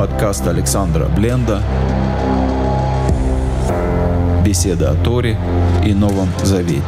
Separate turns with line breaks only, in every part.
Подкаст Александра Бленда. Беседа о Торе и Новом Завете.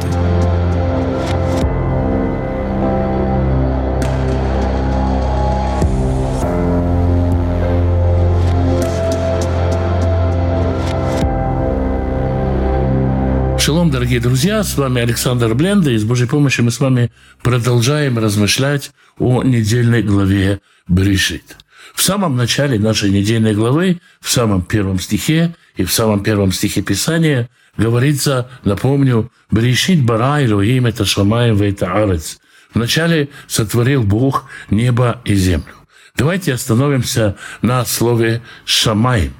Шалом, дорогие друзья, с вами Александр Бленда, и с Божьей помощью мы с вами продолжаем размышлять о недельной главе Берешит. В самом начале нашей недельной главы, в самом первом стихе и в самом первом стихе Писания говорится, напомню, «Берешит бара Элоим это шамаем это арец». Вначале сотворил Бог небо и землю. Давайте остановимся на слове «шамаем».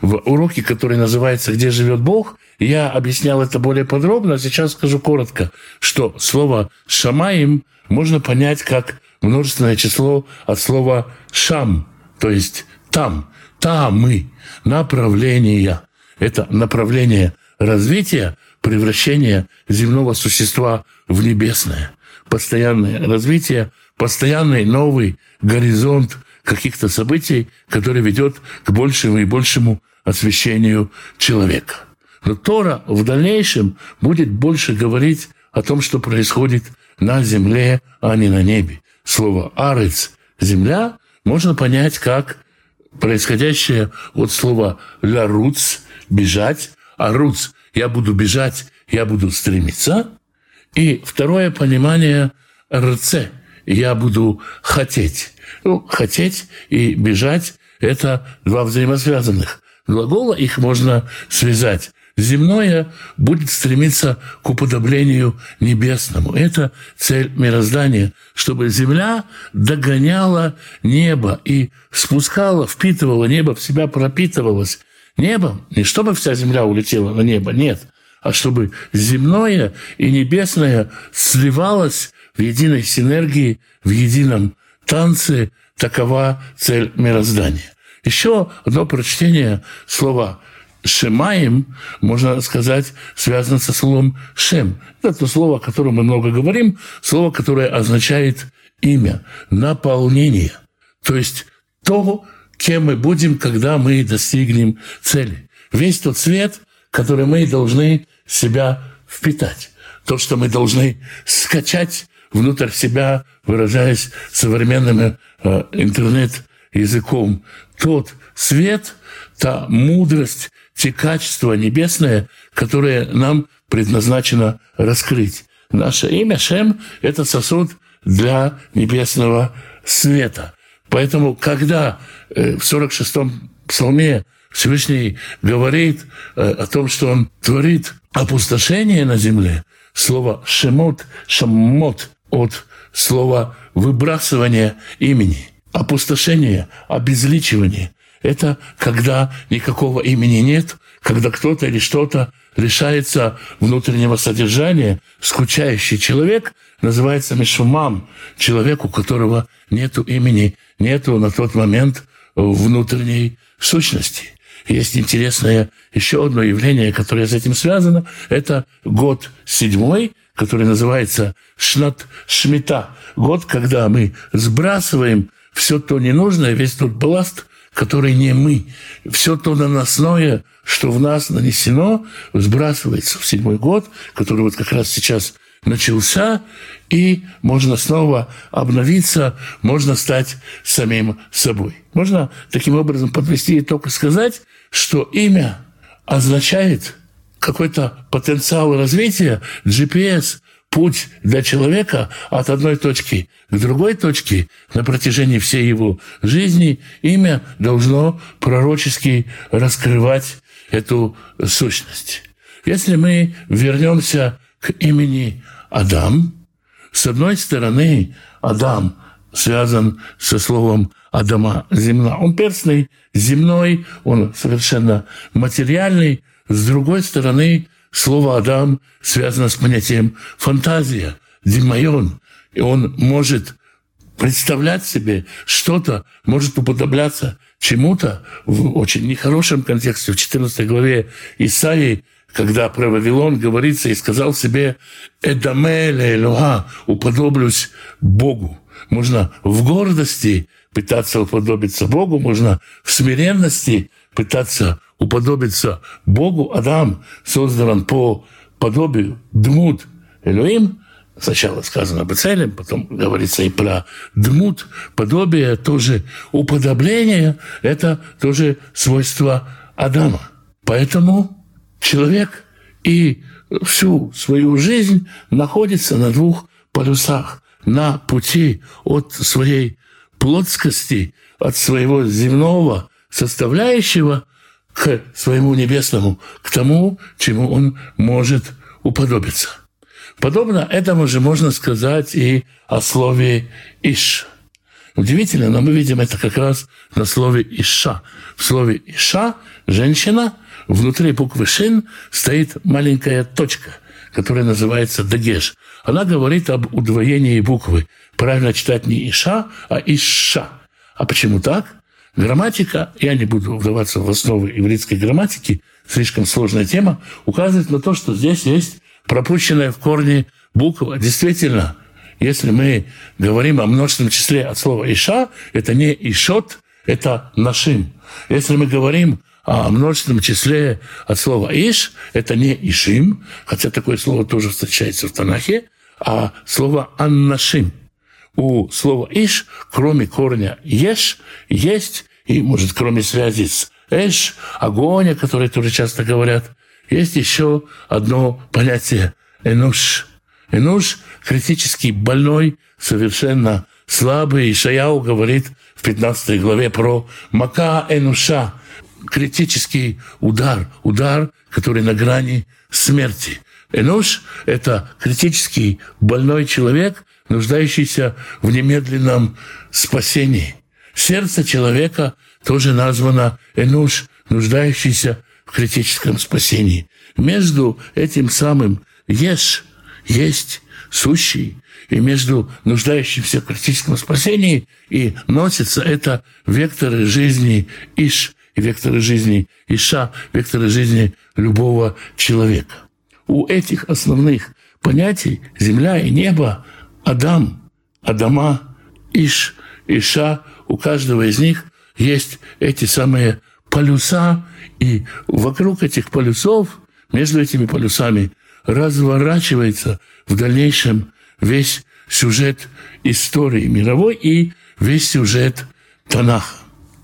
В уроке, который называется «Где живет Бог», я объяснял это более подробно, а сейчас скажу коротко, что слово «шамаим» можно понять как множественное число от слова «шам», то есть «там», «тамы», направления. Это направление развития, превращения земного существа в небесное. Постоянное развитие, постоянный новый горизонт каких-то событий, который ведет к большему и большему освящению человека. Но Тора в дальнейшем будет больше говорить о том, что происходит на земле, а не на небе. Слово «арец» – «земля» можно понять как происходящее от слова «ларуц» – «бежать», а «руц» – «я буду бежать», «я буду стремиться». И второе понимание «рце» – «я буду хотеть». Ну, хотеть и бежать – это два взаимосвязанных глагола, их можно связать. Земное будет стремиться к уподоблению небесному. Это цель мироздания, чтобы земля догоняла небо и спускала, впитывала небо, в себя пропитывалась небом. Не чтобы вся земля улетела на небо, нет, а чтобы земное и небесное сливалось в единой синергии, в едином танце. Такова цель мироздания. Еще одно прочтение слова Шемаем, можно сказать, связано со словом Шем. Это слово, о котором мы много говорим, слово, которое означает имя, наполнение. То есть то, кем мы будем, когда мы достигнем цели. Весь тот свет, который мы должны себя впитать. То, что мы должны скачать внутрь себя, выражаясь современным э, интернет-языком. Тот свет, та мудрость, те качества небесные, которые нам предназначено раскрыть. Наше имя Шем – это сосуд для небесного света. Поэтому, когда э, в 46-м псалме Всевышний говорит э, о том, что он творит опустошение на земле, слово «шемот», «шаммот» от слова «выбрасывание имени», опустошение, обезличивание – это когда никакого имени нет, когда кто-то или что-то лишается внутреннего содержания. Скучающий человек называется мишумам, человек, у которого нет имени, нету на тот момент внутренней сущности. Есть интересное еще одно явление, которое с этим связано. Это год седьмой, который называется Шнат Шмита. Год, когда мы сбрасываем все то ненужное, весь тот балласт, который не мы. Все то наносное, что в нас нанесено, сбрасывается в седьмой год, который вот как раз сейчас начался, и можно снова обновиться, можно стать самим собой. Можно таким образом подвести итог и сказать, что имя означает какой-то потенциал развития, GPS, путь для человека от одной точки к другой точке на протяжении всей его жизни, имя должно пророчески раскрывать эту сущность. Если мы вернемся к имени Адам, с одной стороны, Адам связан со словом Адама – земля. Он перстный, земной, он совершенно материальный. С другой стороны, Слово «Адам» связано с понятием «фантазия», «демайон». И он может представлять себе что-то, может уподобляться чему-то в очень нехорошем контексте. В 14 главе Исаии, когда про Вавилон говорится, и сказал себе «Эдаме Элоха» – «уподоблюсь Богу». Можно в гордости пытаться уподобиться Богу, можно в смиренности пытаться уподобиться Богу. Адам создан по подобию Дмут Элоим. Сначала сказано Бецелем, потом говорится и про Дмут. Подобие тоже уподобление – это тоже свойство Адама. Поэтому человек и всю свою жизнь находится на двух полюсах. На пути от своей плотскости, от своего земного составляющего к своему небесному, к тому, чему он может уподобиться. Подобно этому же можно сказать и о слове «иш». Удивительно, но мы видим это как раз на слове «иша». В слове «иша» – «женщина», внутри буквы «шин» стоит маленькая точка, которая называется «дагеш». Она говорит об удвоении буквы. Правильно читать не «иша», а «иша». А почему так? Грамматика, я не буду вдаваться в основы еврейской грамматики, слишком сложная тема, указывает на то, что здесь есть пропущенная в корне буква. Действительно, если мы говорим о множественном числе от слова «иша», это не «ишот», это «нашим». Если мы говорим о множественном числе от слова «иш», это не «ишим», хотя такое слово тоже встречается в Танахе, а слово «аннашим». У слова «иш», кроме корня «еш», есть, и, может, кроме связи с «эш», огонь, о которой тоже часто говорят, есть еще одно понятие «энуш». «Энуш» – критически больной, совершенно слабый. Ишаяу говорит в 15 главе про «мака энуша», критический удар, удар, который на грани смерти. Энуш – это критический больной человек, нуждающийся в немедленном спасении. Сердце человека тоже названо Энуш, нуждающийся в критическом спасении. Между этим самым «ешь» есть сущий, и между нуждающимся в критическом спасении и носится это векторы жизни Иш и векторы жизни Иша, векторы жизни любого человека. У этих основных понятий земля и небо, Адам, Адама, Иш, Иша, у каждого из них есть эти самые полюса, и вокруг этих полюсов, между этими полюсами, разворачивается в дальнейшем весь сюжет истории мировой и весь сюжет Танаха.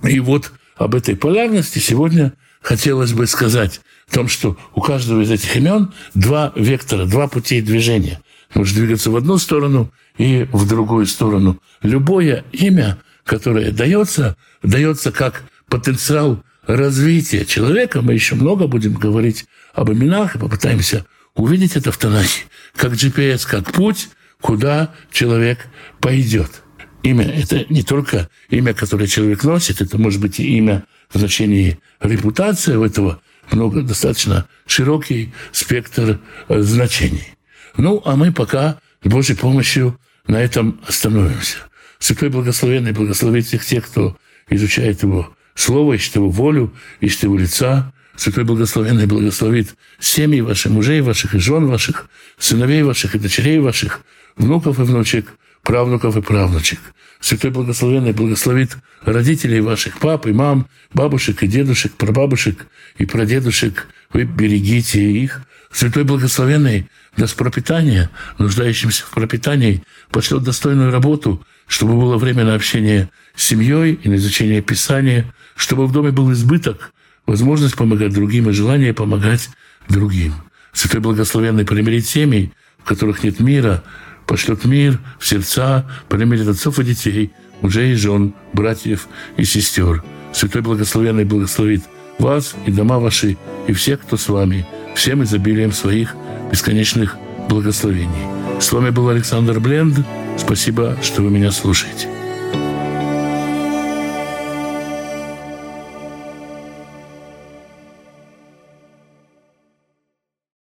И вот об этой полярности сегодня хотелось бы сказать. В том, что у каждого из этих имен два вектора, два пути движения. Может двигаться в одну сторону и в другую сторону. Любое имя, которое дается, дается как потенциал развития человека. Мы еще много будем говорить об именах и попытаемся увидеть это в Танахе. Как GPS, как путь, куда человек пойдет имя – это не только имя, которое человек носит, это может быть и имя в значении репутация у этого много, достаточно широкий спектр э, значений. Ну, а мы пока с Божьей помощью на этом остановимся. Святой Благословенный благословит всех тех, кто изучает Его Слово, ищет Его волю, ищет Его лица. Святой Благословенный благословит семьи ваших, мужей ваших и жен ваших, сыновей ваших и дочерей ваших, внуков и внучек – правнуков и правнучек. Святой Благословенный благословит родителей ваших, пап и мам, бабушек и дедушек, прабабушек и прадедушек. Вы берегите их. Святой Благословенный даст пропитание, нуждающимся в пропитании, пошлет достойную работу, чтобы было время на общение с семьей и на изучение Писания, чтобы в доме был избыток, возможность помогать другим и желание помогать другим. Святой Благословенный примирит семьи, в которых нет мира, пошлет мир в сердца, примирит отцов и детей, мужей и жен, братьев и сестер. Святой Благословенный благословит вас и дома ваши, и всех, кто с вами, всем изобилием своих бесконечных благословений. С вами был Александр Бленд. Спасибо, что вы меня слушаете.